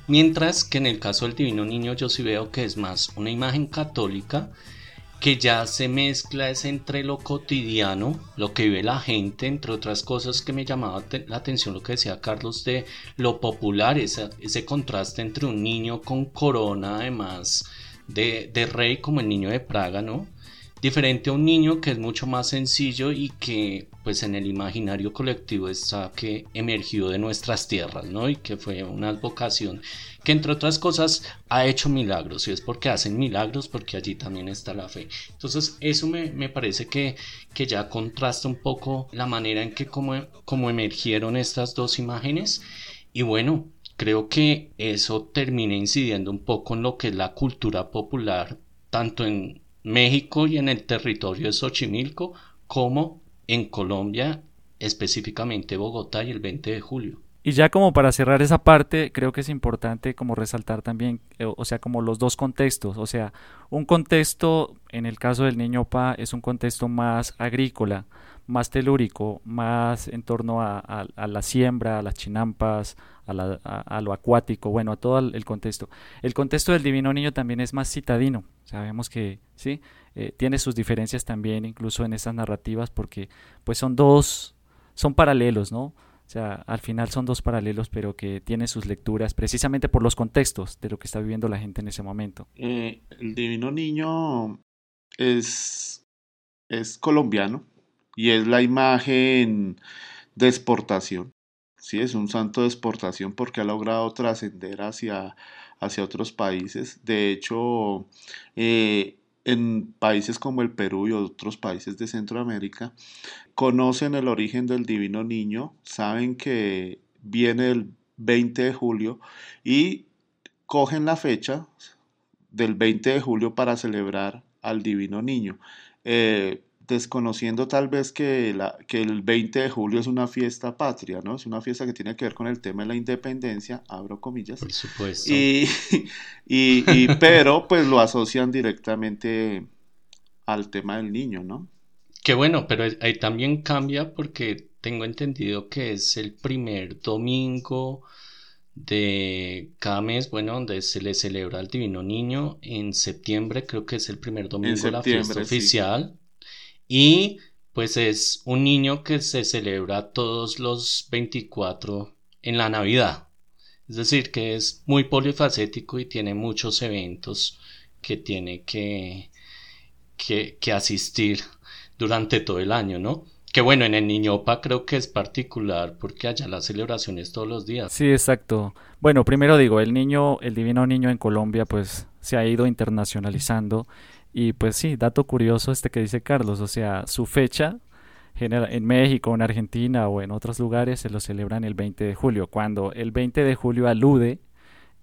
Mientras que en el caso del Divino Niño yo sí veo que es más una imagen católica que ya se mezcla es entre lo cotidiano, lo que vive la gente, entre otras cosas que me llamaba la atención lo que decía Carlos de lo popular, ese, ese contraste entre un niño con corona además de, de, rey como el niño de Praga, ¿no? diferente a un niño que es mucho más sencillo y que pues en el imaginario colectivo está que emergió de nuestras tierras, ¿no? Y que fue una vocación que entre otras cosas ha hecho milagros y es porque hacen milagros porque allí también está la fe. Entonces eso me, me parece que, que, ya contrasta un poco la manera en que como, como emergieron estas dos imágenes y bueno, creo que eso termina incidiendo un poco en lo que es la cultura popular tanto en México y en el territorio de Xochimilco, como en Colombia, específicamente Bogotá y el 20 de julio. Y ya como para cerrar esa parte, creo que es importante como resaltar también, eh, o sea, como los dos contextos, o sea, un contexto, en el caso del niño Pa, es un contexto más agrícola, más telúrico, más en torno a, la siembra, a las chinampas, a, lo acuático, bueno, a todo el, contexto. El contexto del Divino Niño también es más citadino, sabemos que sí, eh, tiene sus diferencias también incluso en esas narrativas porque pues son dos, son paralelos, ¿no? O sea, al final son dos paralelos, pero que tienen sus lecturas precisamente por los contextos de lo que está viviendo la gente en ese momento. Eh, el Divino Niño es, es colombiano, y es la imagen de exportación. Sí, es un santo de exportación porque ha logrado trascender hacia, hacia otros países. De hecho, eh, en países como el Perú y otros países de Centroamérica, conocen el origen del Divino Niño, saben que viene el 20 de julio y cogen la fecha del 20 de julio para celebrar al Divino Niño. Eh, desconociendo tal vez que, la, que el 20 de julio es una fiesta patria, ¿no? Es una fiesta que tiene que ver con el tema de la independencia, abro comillas. Por supuesto. Y, [LAUGHS] y, [LAUGHS] pero pues lo asocian directamente al tema del niño, ¿no? Qué bueno, pero ahí también cambia porque tengo entendido que es el primer domingo de cada mes, bueno, donde se le celebra al Divino Niño. En septiembre creo que es el primer domingo de la fiesta oficial. Y pues es un niño que se celebra todos los 24 en la Navidad. Es decir, que es muy polifacético y tiene muchos eventos que tiene que, que, que asistir durante todo el año, ¿no? Que bueno, en el Niñopa creo que es particular porque allá las celebraciones todos los días. Sí, exacto. Bueno, primero digo, el niño, el divino niño en Colombia pues se ha ido internacionalizando y pues sí, dato curioso este que dice Carlos, o sea, su fecha en México, en Argentina o en otros lugares se lo celebran el 20 de julio, cuando el 20 de julio alude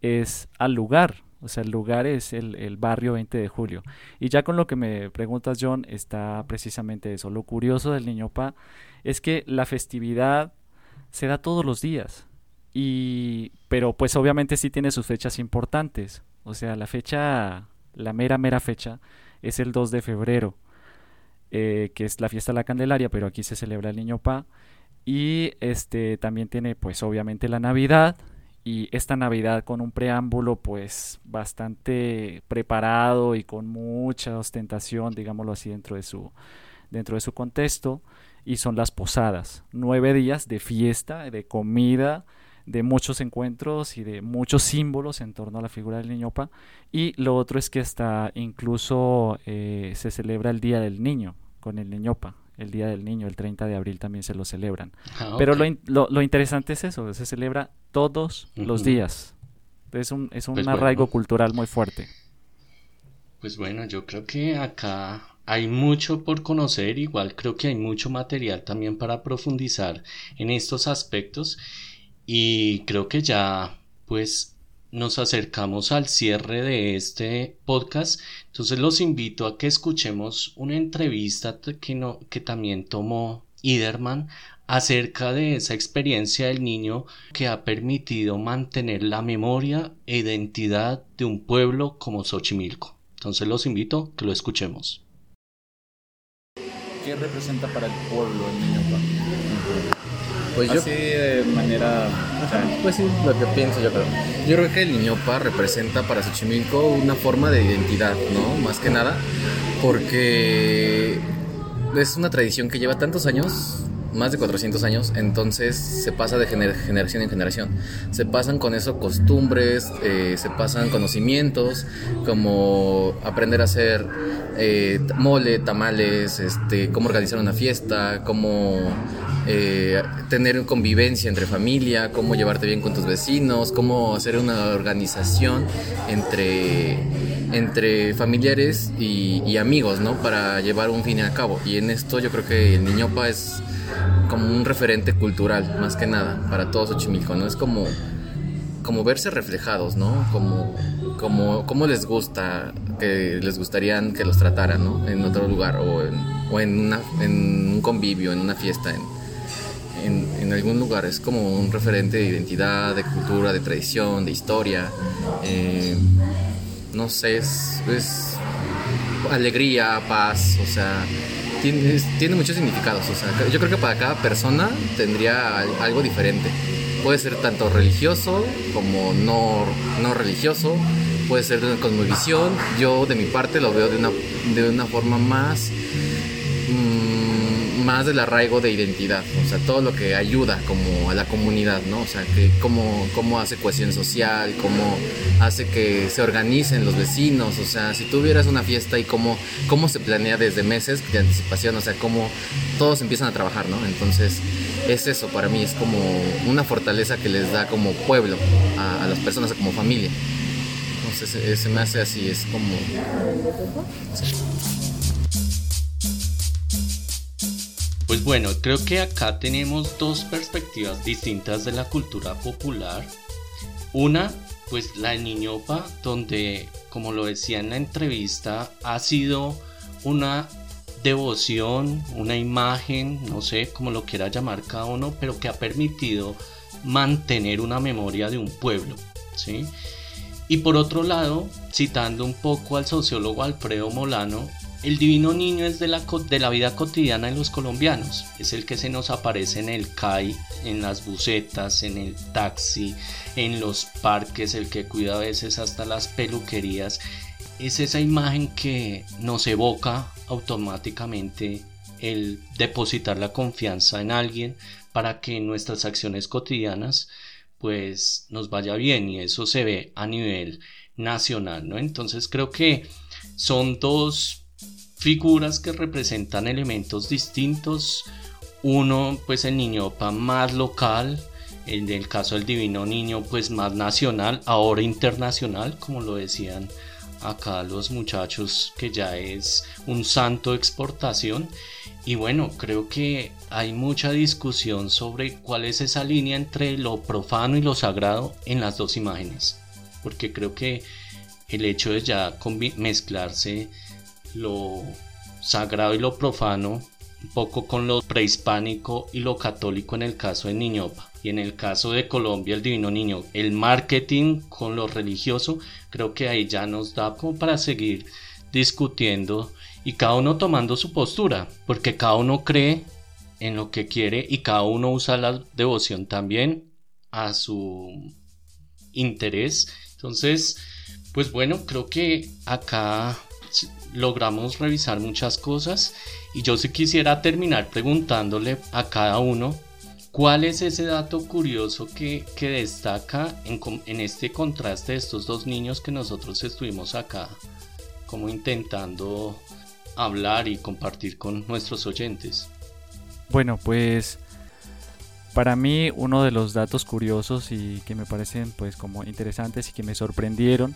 es al lugar, o sea, el lugar es el, el, barrio 20 de julio. Y ya con lo que me preguntas, John, está precisamente eso. Lo curioso del Niño Pa es que la festividad se da todos los días. Y, pero pues obviamente sí tiene sus fechas importantes. O sea, la fecha, la mera, mera fecha es el 2 de febrero, eh, que es la fiesta de la Candelaria, pero aquí se celebra el Niño Pa. Y este también tiene pues obviamente la Navidad y esta Navidad con un preámbulo pues bastante preparado y con mucha ostentación, digámoslo así, dentro de su, dentro de su contexto y son las posadas, nueve días de fiesta, de comida, de muchos encuentros y de muchos símbolos en torno a la figura del niño Pa. Y lo otro es que hasta incluso eh, se celebra el Día del Niño con el niño Pa. El Día del Niño, el 30 de abril también se lo celebran. Ah, Pero lo, lo, interesante es eso, se celebra todos los días. Es un, es un pues arraigo cultural muy fuerte. Pues bueno, yo creo que acá hay mucho por conocer, igual creo que hay mucho material también para profundizar en estos aspectos y creo que ya pues nos acercamos al cierre de este podcast. Entonces los invito a que escuchemos una entrevista que, no, que también tomó Iderman acerca de esa experiencia del niño que ha permitido mantener la memoria e identidad de un pueblo como Xochimilco. Entonces los invito a que lo escuchemos. ¿Qué representa para el pueblo el niño? Pues Así de manera. pues sí, lo que pienso yo creo. Yo creo que el Niñopa representa para Xochimilco una forma de identidad, ¿no? Más que nada, porque es una tradición que lleva tantos años más de 400 años, entonces se pasa de generación en generación. Se pasan con eso costumbres, eh, se pasan conocimientos, como aprender a hacer eh, mole, tamales, este, cómo organizar una fiesta, cómo eh, tener convivencia entre familia, cómo llevarte bien con tus vecinos, cómo hacer una organización entre, entre familiares y, amigos, ¿no? Para llevar un fin a cabo. Y en esto yo creo que el Niñopa es como un referente cultural, más que nada, para todos Xochimilco, ¿no? Es como, como verse reflejados, ¿no? Como, como, como les gusta, que les gustaría que los trataran, ¿no? En otro lugar o en, o en, una, en un convivio, en una fiesta, en, en, algún lugar. Es como un referente de identidad, de cultura, de tradición, de historia. Eh, no sé, es, alegría, paz, o sea, tiene, muchos significados. O sea, yo creo que para cada persona tendría algo diferente. Puede ser tanto religioso como no, no religioso, puede ser de una cosmovisión. Yo de mi parte lo veo de una, de una forma más... Mm, más del arraigo de identidad, o sea, todo lo que ayuda como a la comunidad, ¿no? O sea, que cómo, cómo hace cohesión social, cómo hace que se organicen los vecinos, o sea, si tuvieras una fiesta y cómo, cómo se planea desde meses de anticipación, o sea, cómo todos empiezan a trabajar, ¿no? Entonces, es eso para mí, es como una fortaleza que les da como pueblo a, las personas, como familia. Entonces, se me hace así, es como... bueno, creo que acá tenemos dos perspectivas distintas de la cultura popular. Una, pues la niñopa, donde, como lo decía en la entrevista, ha sido una devoción, una imagen, no sé cómo lo quiera llamar cada uno, pero que ha permitido mantener una memoria de un pueblo, ¿sí? Y por otro lado, citando un poco al sociólogo Alfredo Molano, el divino niño es de la, de la vida cotidiana de los colombianos. Es el que se nos aparece en el CAI, en las bucetas, en el taxi, en los parques, el que cuida a veces hasta las peluquerías. Es esa imagen que nos evoca automáticamente el depositar la confianza en alguien para que nuestras acciones cotidianas pues nos vaya bien y eso se ve a nivel nacional, ¿no? Entonces creo que son dos figuras que representan elementos distintos. Uno, pues el niño más local, el del caso del divino niño, pues más nacional, ahora internacional, como lo decían acá los muchachos, que ya es un santo exportación. Y bueno, creo que hay mucha discusión sobre cuál es esa línea entre lo profano y lo sagrado en las dos imágenes. Porque creo que el hecho de ya mezclarse lo sagrado y lo profano, un poco con lo prehispánico y lo católico en el caso de Niñopa. Y en el caso de Colombia, el Divino Niño, el marketing con lo religioso, creo que ahí ya nos da como para seguir discutiendo y cada uno tomando su postura, porque cada uno cree en lo que quiere y cada uno usa la devoción también a su interés. Entonces, pues bueno, creo que acá logramos revisar muchas cosas y yo sí quisiera terminar preguntándole a cada uno cuál es ese dato curioso que, destaca en, en, este contraste de estos dos niños que nosotros estuvimos acá como intentando hablar y compartir con nuestros oyentes. Bueno, pues para mí uno de los datos curiosos y que me parecen pues como interesantes y que me sorprendieron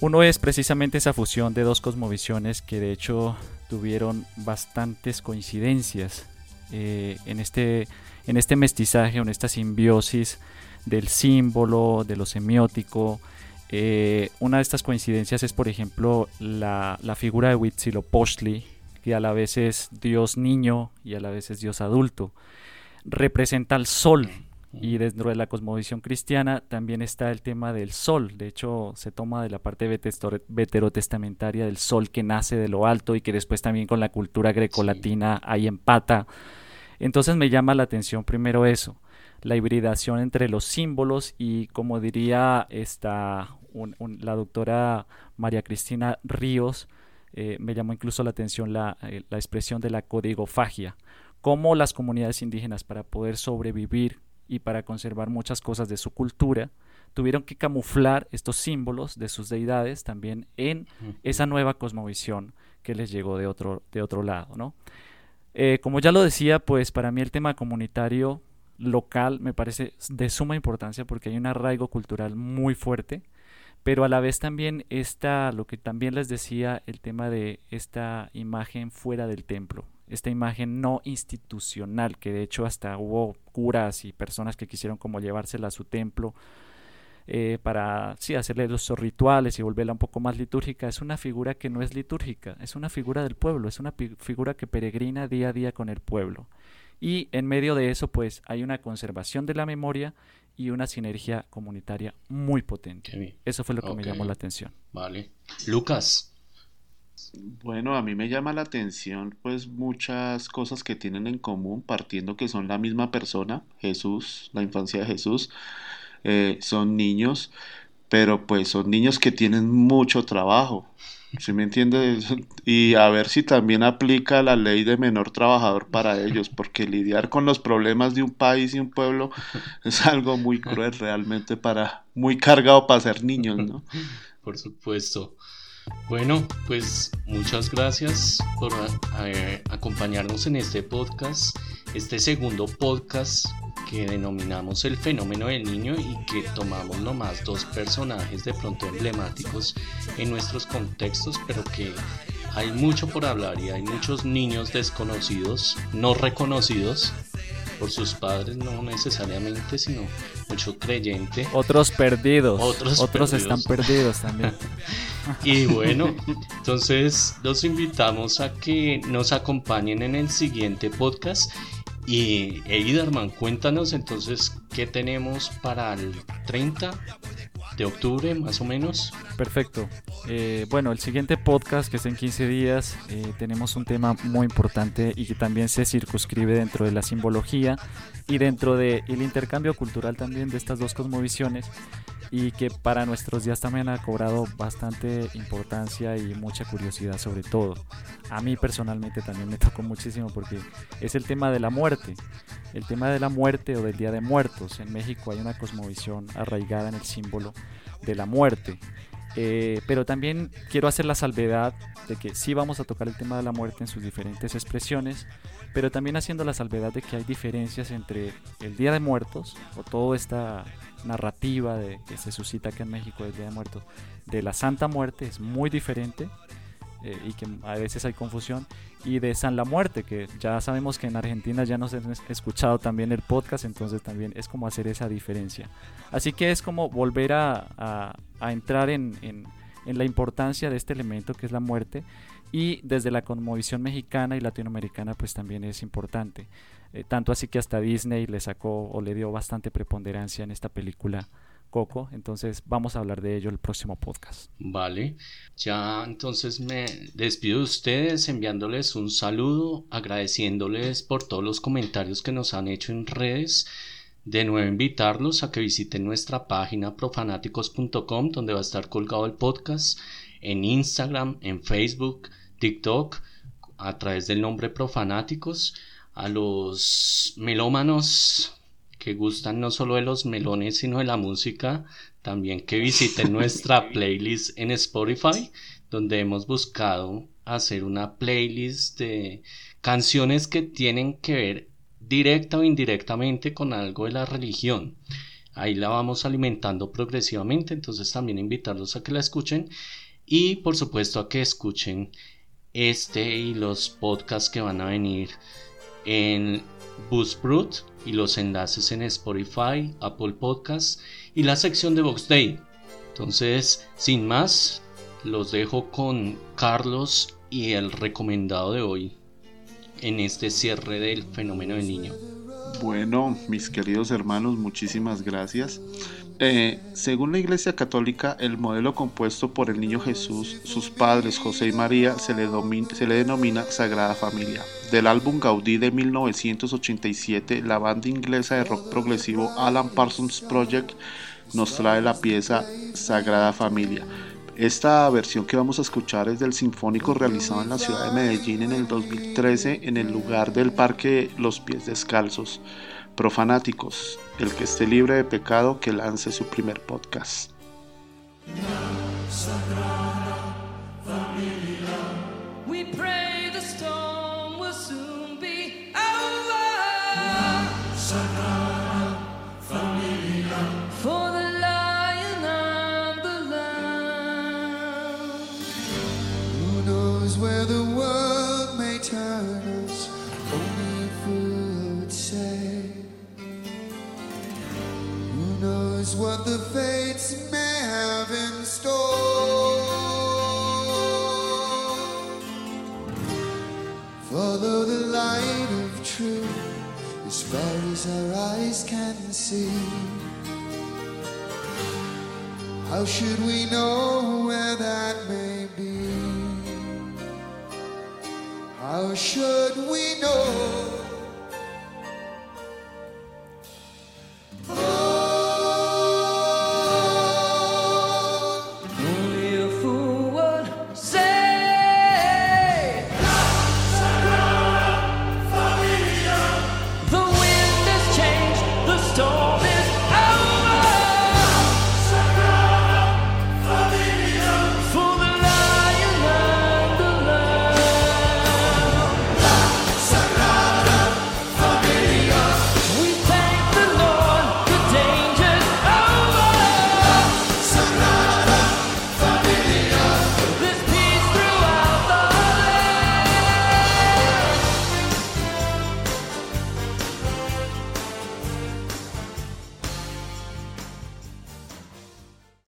uno es precisamente esa fusión de dos cosmovisiones que de hecho tuvieron bastantes coincidencias eh, en, este, en este mestizaje, en esta simbiosis del símbolo, de lo semiótico. Eh, una de estas coincidencias es, por ejemplo, la, la figura de Huitzilopochtli, que a la vez es Dios niño y a la vez es Dios adulto. Representa al sol, y dentro de la cosmovisión cristiana también está el tema del sol. De hecho, se toma de la parte veterotestamentaria del sol que nace de lo alto y que después también con la cultura grecolatina hay empata. Entonces me llama la atención primero eso, la hibridación entre los símbolos y como diría esta, la doctora María Cristina Ríos, eh, me llamó incluso la atención la, eh, la expresión de la codigofagia cómo las comunidades indígenas para poder sobrevivir y para conservar muchas cosas de su cultura, tuvieron que camuflar estos símbolos de sus deidades también en esa nueva cosmovisión que les llegó de otro, de otro lado, ¿no? Eh, como ya lo decía, pues para mí el tema comunitario local me parece de suma importancia porque hay un arraigo cultural muy fuerte, pero a la vez también está lo que también les decía, el tema de esta imagen fuera del templo, esta imagen no institucional, que de hecho hasta hubo curas y personas que quisieron como llevársela a su templo eh, para sí, hacerle los rituales y volverla un poco más litúrgica, es una figura que no es litúrgica, es una figura del pueblo, es una figura que peregrina día a día con el pueblo. Y en medio de eso, pues hay una conservación de la memoria y una sinergia comunitaria muy potente. Eso fue lo que me llamó la atención. Vale. Lucas. Bueno, a mí me llama la atención pues muchas cosas que tienen en común, partiendo que son la misma persona, Jesús, la infancia de Jesús, eh, son niños, pero pues son niños que tienen mucho trabajo. ¿Sí me entiendes? [LAUGHS] Y a ver si también aplica la ley de menor trabajador para ellos, porque lidiar con los problemas de un país y un pueblo [LAUGHS] es algo muy cruel realmente para, muy cargado para ser niños, ¿no? Por supuesto. Bueno, pues muchas gracias por eh, acompañarnos en este podcast, este segundo podcast que denominamos el fenómeno del niño y que tomamos nomás dos personajes de pronto emblemáticos en nuestros contextos, pero que hay mucho por hablar y hay muchos niños desconocidos, no reconocidos por sus padres, no necesariamente, sino mucho creyente. Otros perdidos. Otros, Otros están perdidos también. [LAUGHS] y bueno, entonces los invitamos a que nos acompañen en el siguiente podcast y Eiderman, cuéntanos entonces qué tenemos para el 30 de octubre, más o menos. Perfecto. Eh, bueno, el siguiente podcast, que es en 15 días, eh, tenemos un tema muy importante y que también se circunscribe dentro de la simbología y dentro del intercambio cultural también de estas dos cosmovisiones y que para nuestros días también ha cobrado bastante importancia y mucha curiosidad sobre todo. A mí personalmente también me [LAUGHS] tocó muchísimo porque es el tema de la muerte, el tema de la muerte o del Día de Muertos. En México hay una cosmovisión arraigada en el símbolo de la muerte. Eh, pero también quiero hacer la salvedad de que sí vamos a tocar el tema de la muerte en sus diferentes expresiones, pero también haciendo la salvedad de que hay diferencias entre el Día de Muertos o toda esta narrativa de, que se suscita aquí en México del Día de Muertos de la Santa Muerte es muy diferente eh, y que a veces hay confusión y de San la Muerte que ya sabemos que en Argentina ya nos han escuchado también el podcast entonces también es como hacer esa diferencia. Así que es como volver a, a, entrar en, en, en la importancia de este elemento que es la muerte y desde la conmovisión mexicana y latinoamericana pues también es importante eh, tanto así que hasta Disney le sacó o le dio bastante preponderancia en esta película Coco. Entonces vamos a hablar de ello el próximo podcast. Vale, ya entonces me despido de ustedes enviándoles un saludo, agradeciéndoles por todos los comentarios que nos han hecho en redes. De nuevo invitarlos a que visiten nuestra página profanáticos.com donde va a estar colgado el podcast en Instagram, en Facebook, TikTok a través del nombre Profanáticos a los melómanos que gustan no solo de los melones, sino de la música, también que visiten [LAUGHS] nuestra playlist en Spotify, donde hemos buscado hacer una playlist de canciones que tienen que ver directa o indirectamente con algo de la religión. Ahí la vamos alimentando progresivamente, entonces también invitarlos a que la escuchen y por supuesto a que escuchen este y los podcasts que van a venir en Buzzsprout y los enlaces en Spotify, Apple Podcasts y la sección de Box Day. Entonces, sin más, los dejo con Carlos y el recomendado de hoy en este cierre del fenómeno del niño. Bueno, mis queridos hermanos, muchísimas gracias. Eh, según la Iglesia Católica, el modelo compuesto por el niño Jesús, sus padres José y María, se le, se le denomina Sagrada Familia. Del álbum Gaudí de 1987, la banda inglesa de rock progresivo Alan Parsons Project nos trae la pieza Sagrada Familia. Esta versión que vamos a escuchar es del Sinfónico realizado en la ciudad de Medellín en el 2013 en el lugar del Parque Los Pies Descalzos. Profanáticos, el que esté libre de pecado que lance su primer podcast. see? How should we know where that may be? How should we know?